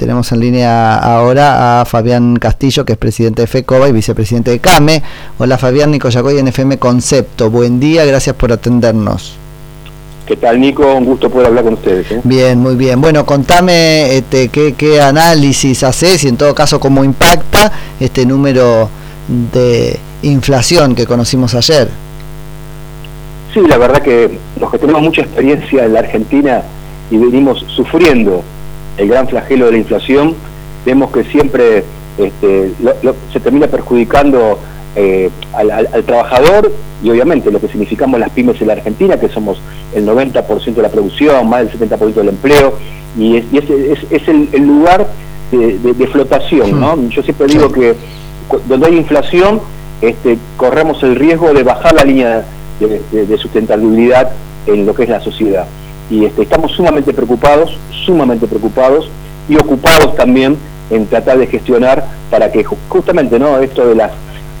Tenemos en línea ahora a Fabián Castillo, que es presidente de FECOBA y vicepresidente de CAME. Hola Fabián, Nico Yacoy en FM Concepto. Buen día, gracias por atendernos. ¿Qué tal Nico? Un gusto poder hablar con ustedes. ¿eh? Bien, muy bien. Bueno, contame este, qué, qué análisis haces y en todo caso cómo impacta este número de inflación que conocimos ayer. Sí, la verdad que los que tenemos mucha experiencia en la Argentina y venimos sufriendo el gran flagelo de la inflación, vemos que siempre este, se termina perjudicando eh, al, trabajador y obviamente lo que significamos las pymes en la Argentina, que somos el 90% de la producción, más del 70% del empleo, y es, es, el, lugar de, flotación. ¿no? Yo siempre digo que donde hay inflación, este, corremos el riesgo de bajar la línea de, sustentabilidad en lo que es la sociedad y este, estamos sumamente preocupados, sumamente preocupados y ocupados también en tratar de gestionar para que justamente no esto de las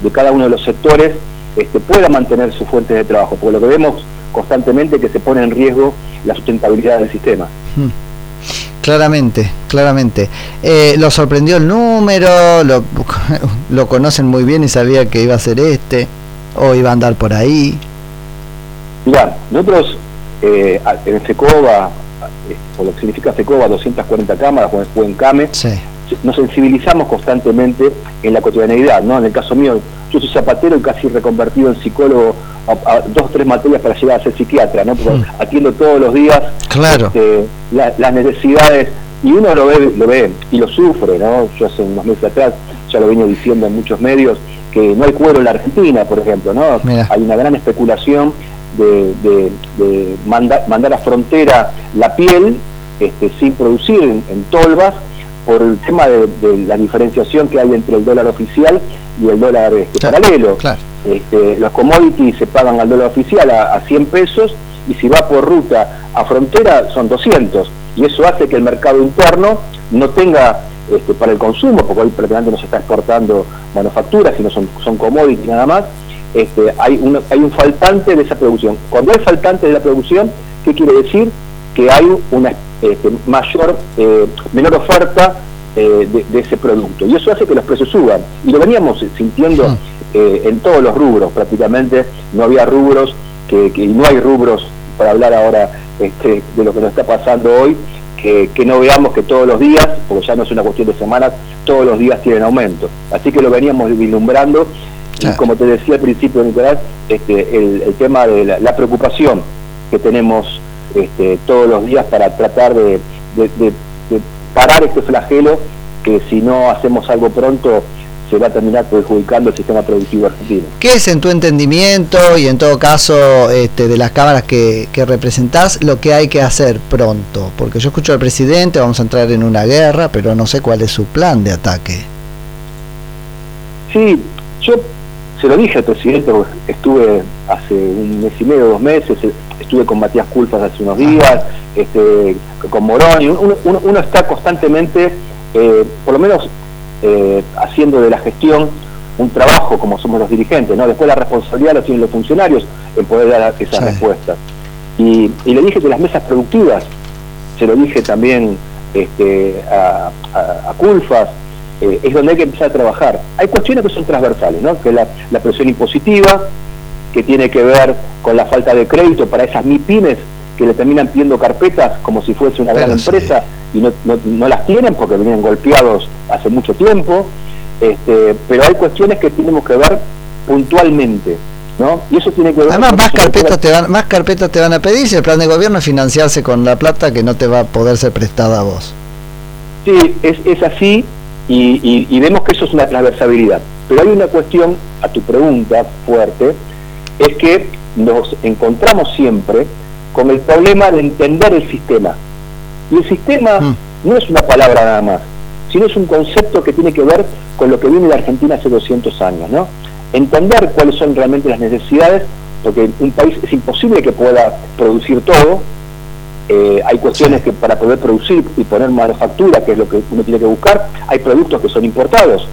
de cada uno de los sectores este, pueda mantener sus fuentes de trabajo, porque lo que vemos constantemente que se pone en riesgo la sustentabilidad del sistema. Hmm. Claramente, claramente. Eh, ¿Lo sorprendió el número? Lo, ¿Lo conocen muy bien y sabía que iba a ser este? ¿O iba a andar por ahí? Mira, nosotros eh, en FECOBA, eh, por lo que significa FECOBA, 240 cámaras, o en CAME, nos sensibilizamos constantemente en la cotidianeidad, ¿no? En el caso mío, yo soy zapatero y casi reconvertido en psicólogo a, dos o tres materias para llegar a ser psiquiatra, ¿no? Porque mm. atiendo todos los días este, las necesidades y uno lo ve, lo ve y lo sufre, ¿no? Yo hace unos meses atrás ya lo venía diciendo en muchos medios que no hay cuero en la Argentina, por ejemplo, ¿no? Hay una gran especulación de, mandar a frontera la piel este, sin producir en, tolvas por el tema de, la diferenciación que hay entre el dólar oficial y el dólar este, paralelo. Este, los commodities se pagan al dólar oficial a, 100 pesos y si va por ruta a frontera son 200 y eso hace que el mercado interno no tenga este, para el consumo, porque hoy prácticamente no se está exportando manufacturas, sino son, son commodities nada más, este, hay, un, hay un faltante de esa producción. Cuando hay faltante de la producción, ¿qué quiere decir? Que hay una este, mayor, eh, menor oferta eh, de, ese producto. Y eso hace que los precios suban. Y lo veníamos sintiendo eh, en todos los rubros prácticamente. No había rubros, que, y no hay rubros, para hablar ahora este, de lo que nos está pasando hoy, que, que, no veamos que todos los días, porque ya no es una cuestión de semanas, todos los días tienen aumento. Así que lo veníamos vislumbrando y como te decía al principio, Nicolás, este, el, tema de la, preocupación que tenemos este, todos los días para tratar de, parar este flagelo que si no hacemos algo pronto se va a terminar perjudicando el sistema productivo argentino. ¿Qué es en tu entendimiento y en todo caso este, de las cámaras que, que representás lo que hay que hacer pronto? Porque yo escucho al presidente, vamos a entrar en una guerra, pero no sé cuál es su plan de ataque. Sí, yo se lo dije al presidente, porque estuve hace un mes y medio, dos meses, estuve con Matías Culpas hace unos días, este, con Morón, uno, uno, está constantemente, eh, por lo menos, eh, haciendo de la gestión un trabajo como somos los dirigentes, ¿no? Después la responsabilidad la tienen los funcionarios en poder dar esas respuestas. Y, le dije que las mesas productivas, se lo dije también este, a, a, a Culfas, eh, es donde hay que empezar a trabajar. Hay cuestiones que son transversales, ¿no? que es la, presión impositiva, que tiene que ver con la falta de crédito para esas MIPIMES que le terminan pidiendo carpetas como si fuese una gran empresa y no, no, las tienen porque vienen golpeados hace mucho tiempo. Este, pero hay cuestiones que tenemos que ver puntualmente. ¿No? Y eso tiene que ver Además, más carpetas, te van, más carpetas te van a pedir si el plan de gobierno es financiarse con la plata que no te va a poder ser prestada a vos. Sí, es, es así, y, vemos que eso es una transversabilidad. Pero hay una cuestión, a tu pregunta fuerte, es que nos encontramos siempre con el problema de entender el sistema. Y el sistema mm. no es una palabra nada más, sino es un concepto que tiene que ver con lo que viene de Argentina hace 200 años. ¿no? Entender cuáles son realmente las necesidades, porque un país es imposible que pueda producir todo, eh, hay cuestiones que para poder producir y poner manufactura, que es lo que uno tiene que buscar, hay productos que son importados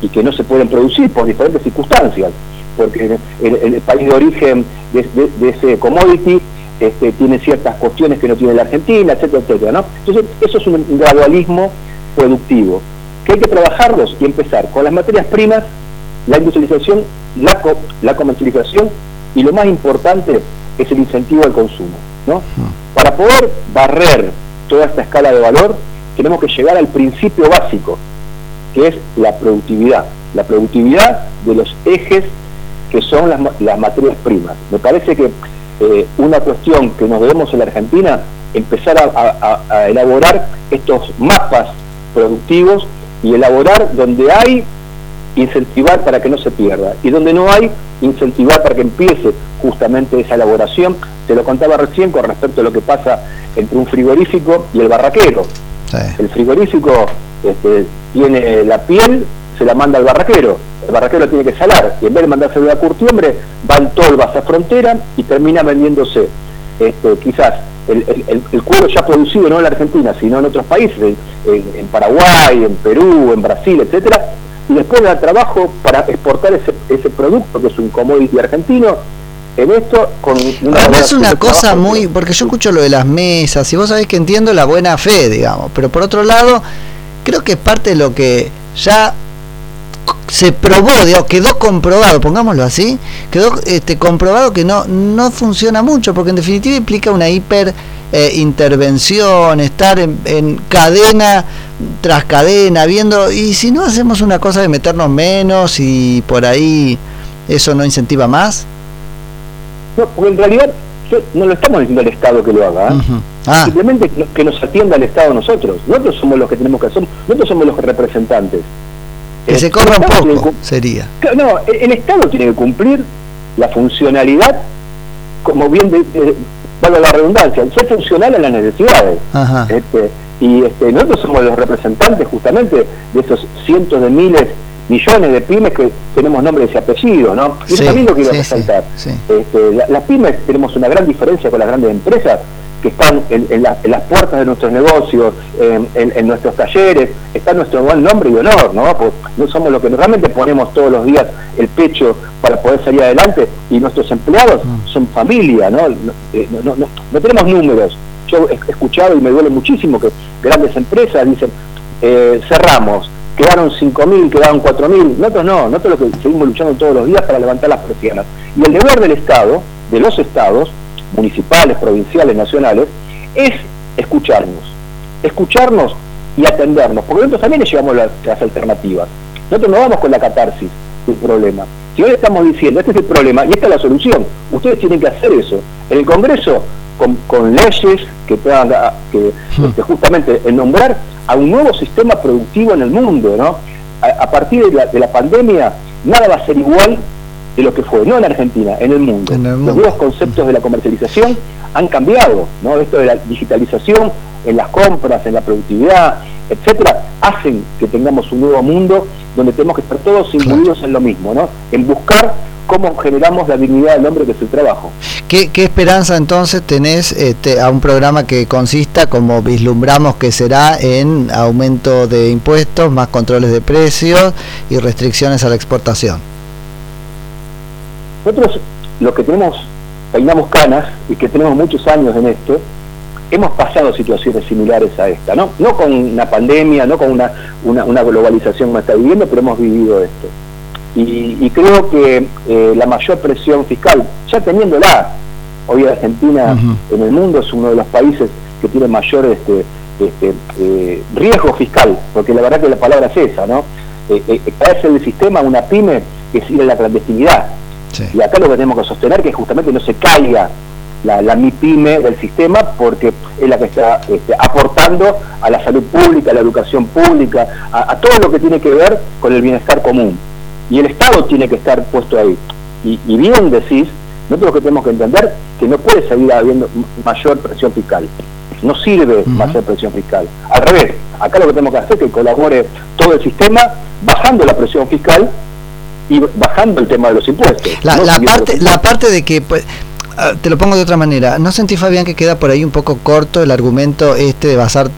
y que no se pueden producir por diferentes circunstancias, porque el, país de origen de, ese commodity este, tiene ciertas cuestiones que no tiene la Argentina, etcétera, etcétera. Entonces, eso es un gradualismo productivo, que hay que trabajarlos y empezar con las materias primas, la industrialización, la, la comercialización y lo más importante es el incentivo al consumo. ¿no? Poder barrer toda esta escala de valor, tenemos que llegar al principio básico, que es la productividad, la productividad de los ejes que son las, las materias primas. Me parece que eh, una cuestión que nos debemos en la Argentina, empezar a, elaborar estos mapas productivos y elaborar donde hay, incentivar para que no se pierda, y donde no hay, incentivar para que empiece justamente esa elaboración. Te lo contaba recién con respecto a lo que pasa entre un frigorífico y el barraquero. El frigorífico este, tiene la piel, se la manda al barraquero, el barraquero tiene que salar, y en vez de mandarse a curtiembre, van tolvas a frontera y termina vendiéndose este, quizás el, cuero ya producido no en la Argentina, sino en otros países, en, Paraguay, en Perú, en Brasil, etcétera, y después da trabajo para exportar ese, ese producto que es un commodity argentino en esto con una es una cosa muy porque yo escucho lo de las mesas y vos sabés que entiendo la buena fe digamos pero por otro lado creo que es parte de lo que ya se probó, digamos, quedó comprobado, pongámoslo así, quedó este, comprobado que no, no funciona mucho, porque en definitiva implica una hiper eh, intervención, estar en, cadena tras cadena, viendo, y si no hacemos una cosa de meternos menos y por ahí eso no incentiva más. No, porque en realidad no lo estamos diciendo al Estado que lo haga, ¿eh? ah. simplemente que nos atienda al Estado nosotros. Nosotros somos los que tenemos que hacer, nosotros somos los representantes. Que se corra un poco, sería. No, el Estado tiene que cumplir la funcionalidad, como bien, de, la redundancia, ser funcional a las necesidades. Este, y este, nosotros somos los representantes justamente de esos cientos de miles, millones de pymes que tenemos nombres y apellidos, ¿no? Y eso también lo quiero resaltar. Este, las pymes tenemos una gran diferencia con las grandes empresas, que están en, las puertas de nuestros negocios, en, nuestros talleres, está nuestro buen nombre y honor, ¿no? Pues no somos los que realmente ponemos todos los días el pecho para poder salir adelante y nuestros empleados mm. son familia, ¿no? Eh, no, no, no, tenemos números. Yo he escuchado y me duele muchísimo que grandes empresas dicen, eh, cerramos, quedaron 5.000, quedaron 4.000, nosotros no, nosotros lo que seguimos luchando todos los días para levantar las persianas. Y el deber del Estado, de los Estados, municipales, provinciales, nacionales, es escucharnos, escucharnos y atendernos, porque nosotros también llevamos las, alternativas. Nosotros no vamos con la catarsis del problema. Si hoy estamos diciendo, este es el problema y esta es la solución, ustedes tienen que hacer eso. En el Congreso, con, leyes que puedan que, hmm. este, justamente nombrar a un nuevo sistema productivo en el mundo, ¿no? A, partir de la, de la pandemia, nada va a ser igual de lo que fue, no en Argentina, en el mundo. Los nuevos conceptos de la comercialización han cambiado, ¿no? Esto de la digitalización en las compras, en la productividad, etcétera, hacen que tengamos un nuevo mundo donde tenemos que estar todos incluidos en lo mismo, ¿no? En buscar cómo generamos la dignidad del hombre que es el trabajo. ¿Qué, esperanza entonces tenés este, a un programa que consista, como vislumbramos que será, en aumento de impuestos, más controles de precios y restricciones a la exportación? Nosotros, los que tenemos, peinamos canas y que tenemos muchos años en esto, hemos pasado situaciones similares a esta, ¿no? No con una pandemia, no con una, una, globalización que está viviendo, pero hemos vivido esto. Y, creo que eh, la mayor presión fiscal, ya teniéndola, hoy Argentina en el mundo es uno de los países que tiene mayor este, este eh, riesgo fiscal, porque la verdad que la palabra es esa, ¿no? Eh, eh caerse del sistema, una pyme, es ir a la clandestinidad. Y acá lo que tenemos que sostener es que justamente no se caiga la, la MIPYME del sistema porque es la que está este, aportando a la salud pública, a la educación pública, a, todo lo que tiene que ver con el bienestar común. Y el Estado tiene que estar puesto ahí. Y, bien decís, nosotros lo que tenemos que entender que no puede seguir habiendo mayor presión fiscal. No sirve mayor presión fiscal. Al revés, acá lo que tenemos que hacer es que colabore todo el sistema bajando la presión fiscal y bajando el tema de los impuestos. La, parte, la parte de que... Pues, ah, te lo pongo de otra manera. ¿No sentí, Fabián, que queda por ahí un poco corto el argumento este de basar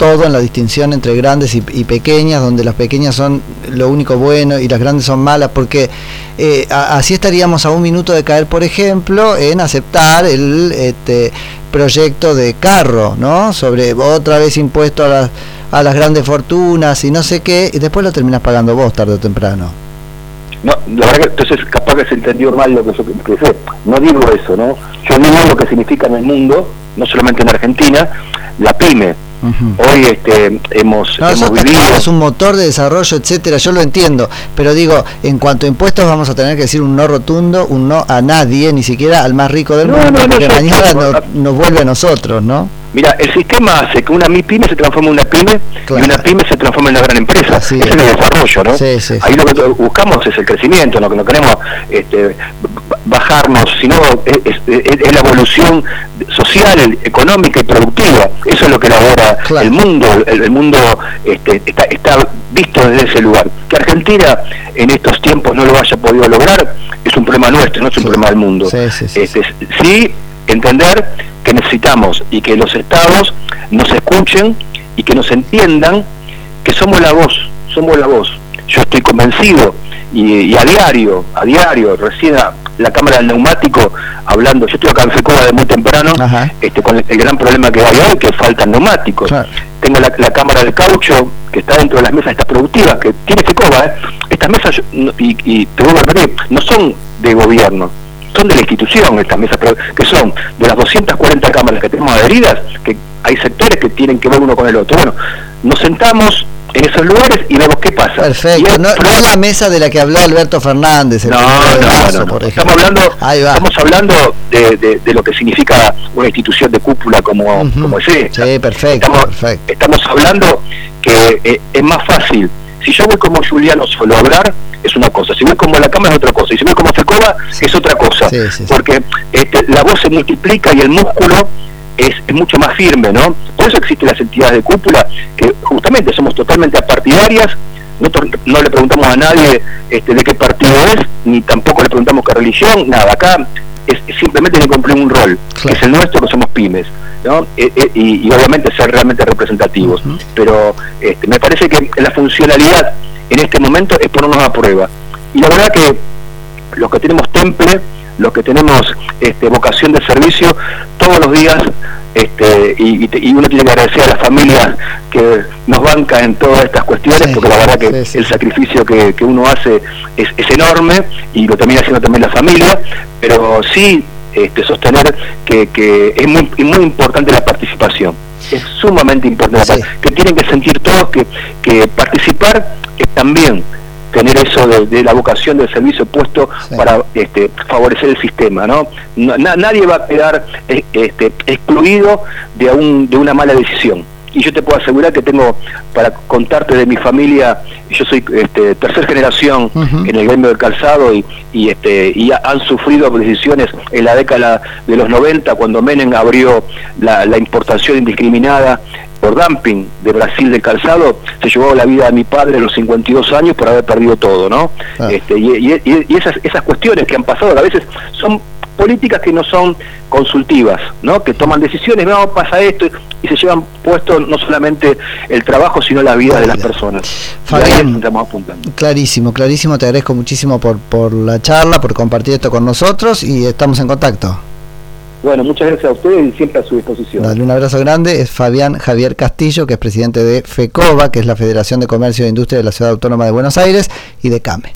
todo en la distinción entre grandes y, pequeñas, donde las pequeñas son lo único bueno y las grandes son malas, porque eh, así estaríamos a un minuto de caer, por ejemplo, en aceptar el este, proyecto de carro, ¿no? Sobre otra vez impuesto a las, a las grandes fortunas y no sé qué, y después lo terminas pagando vos tarde o temprano. No, la verdad que entonces capaz que se entendió mal lo que yo que No digo eso, ¿no? Yo digo lo que significa en el mundo, no solamente en Argentina, la pyme Hoy este, hemos, vivido... Es un motor de desarrollo, etcétera, yo lo entiendo, pero digo, en cuanto a impuestos vamos a tener que decir un no rotundo, un no a nadie, ni siquiera al más rico del mundo, porque mañana nos vuelve a nosotros, ¿no? Mira, el sistema hace que una pyme se transforme en una pyme y una pyme se transforme en una gran empresa. Ese es el desarrollo, ¿no? Ahí lo que buscamos es el crecimiento, lo que no queremos este, bajarnos, sino es, la evolución social, económica y productiva. Eso es lo que elabora el mundo. El, mundo este, está, está visto desde ese lugar. Que Argentina en estos tiempos no lo haya podido lograr es un problema nuestro, no es un problema del mundo. Este, sí entender que necesitamos y que los estados nos escuchen y que nos entiendan que somos la voz, somos la voz. Yo estoy convencido y, a diario, a diario, recién la Cámara del Neumático hablando, yo estoy acá en FECOBA de muy temprano, este, con el, gran problema que hay hoy, que faltan neumáticos. Tengo la, Cámara del Caucho, que está dentro de las mesas estas productivas, que tiene FECOBA, ¿eh? estas mesas, y, y te vuelvo a repetir, no son de gobierno, son de la institución estas mesas, que son de las 240 cámaras que tenemos adheridas, que hay sectores que tienen que ver uno con el otro. Bueno, nos sentamos en esos lugares y vemos qué pasa. Perfecto, no, es la mesa de la que habló Alberto Fernández. no, no, no, Estamos hablando, estamos hablando de, lo que significa una institución de cúpula como, como ese. Sí, perfecto estamos, hablando que eh, es más fácil si yo voy como Juliano solo a hablar, es una cosa. Si voy como la Cámara, es otra cosa. Y si voy como Fecoba, es otra cosa. Porque este, la voz se multiplica y el músculo es, mucho más firme, ¿no? Por eso existen las entidades de cúpula, que justamente somos totalmente apartidarias. Nosotros no le preguntamos a nadie este, de qué partido es, ni tampoco le preguntamos qué religión, nada. Acá simplemente que cumplir un rol, que es el nuestro, que somos pymes. ¿no? E, e, y, obviamente ser realmente representativos. Pero este, me parece que la funcionalidad en este momento es ponernos a prueba. Y la verdad que los que tenemos temple, los que tenemos este, vocación de servicio, todos los días, este, y, uno tiene que agradecer a las familias que nos bancan en todas estas cuestiones, porque la verdad que el sacrificio que, uno hace es, es enorme y lo termina haciendo también la familia, pero sí este, sostener que, es muy, muy importante la participación. Es sumamente importante, que tienen que sentir todos que, que participar es también tener eso de, la vocación del servicio puesto para este, favorecer el sistema, ¿no? nadie va a quedar eh, este, excluido de, un, de una mala decisión y yo te puedo asegurar que tengo para contarte de mi familia yo soy este, tercera generación en el gremio del calzado y, y este y han sufrido decisiones en la década de los 90 cuando Menem abrió la, importación indiscriminada por dumping de Brasil de calzado, se llevó la vida de mi padre a los 52 años por haber perdido todo, ¿no? Ah. Este, y, y, esas, esas cuestiones que han pasado a veces son políticas que no son consultivas, ¿no? que toman decisiones, no, pasa esto, y se llevan puesto no solamente el trabajo, sino la vida de las personas. Fabián, clarísimo, clarísimo, te agradezco muchísimo por, por la charla, por compartir esto con nosotros y estamos en contacto. Bueno, muchas gracias a ustedes y siempre a su disposición. Dale un abrazo grande. Es Fabián Javier Castillo, que es presidente de FECOBA, que es la Federación de Comercio e Industria de la Ciudad Autónoma de Buenos Aires, y de CAME.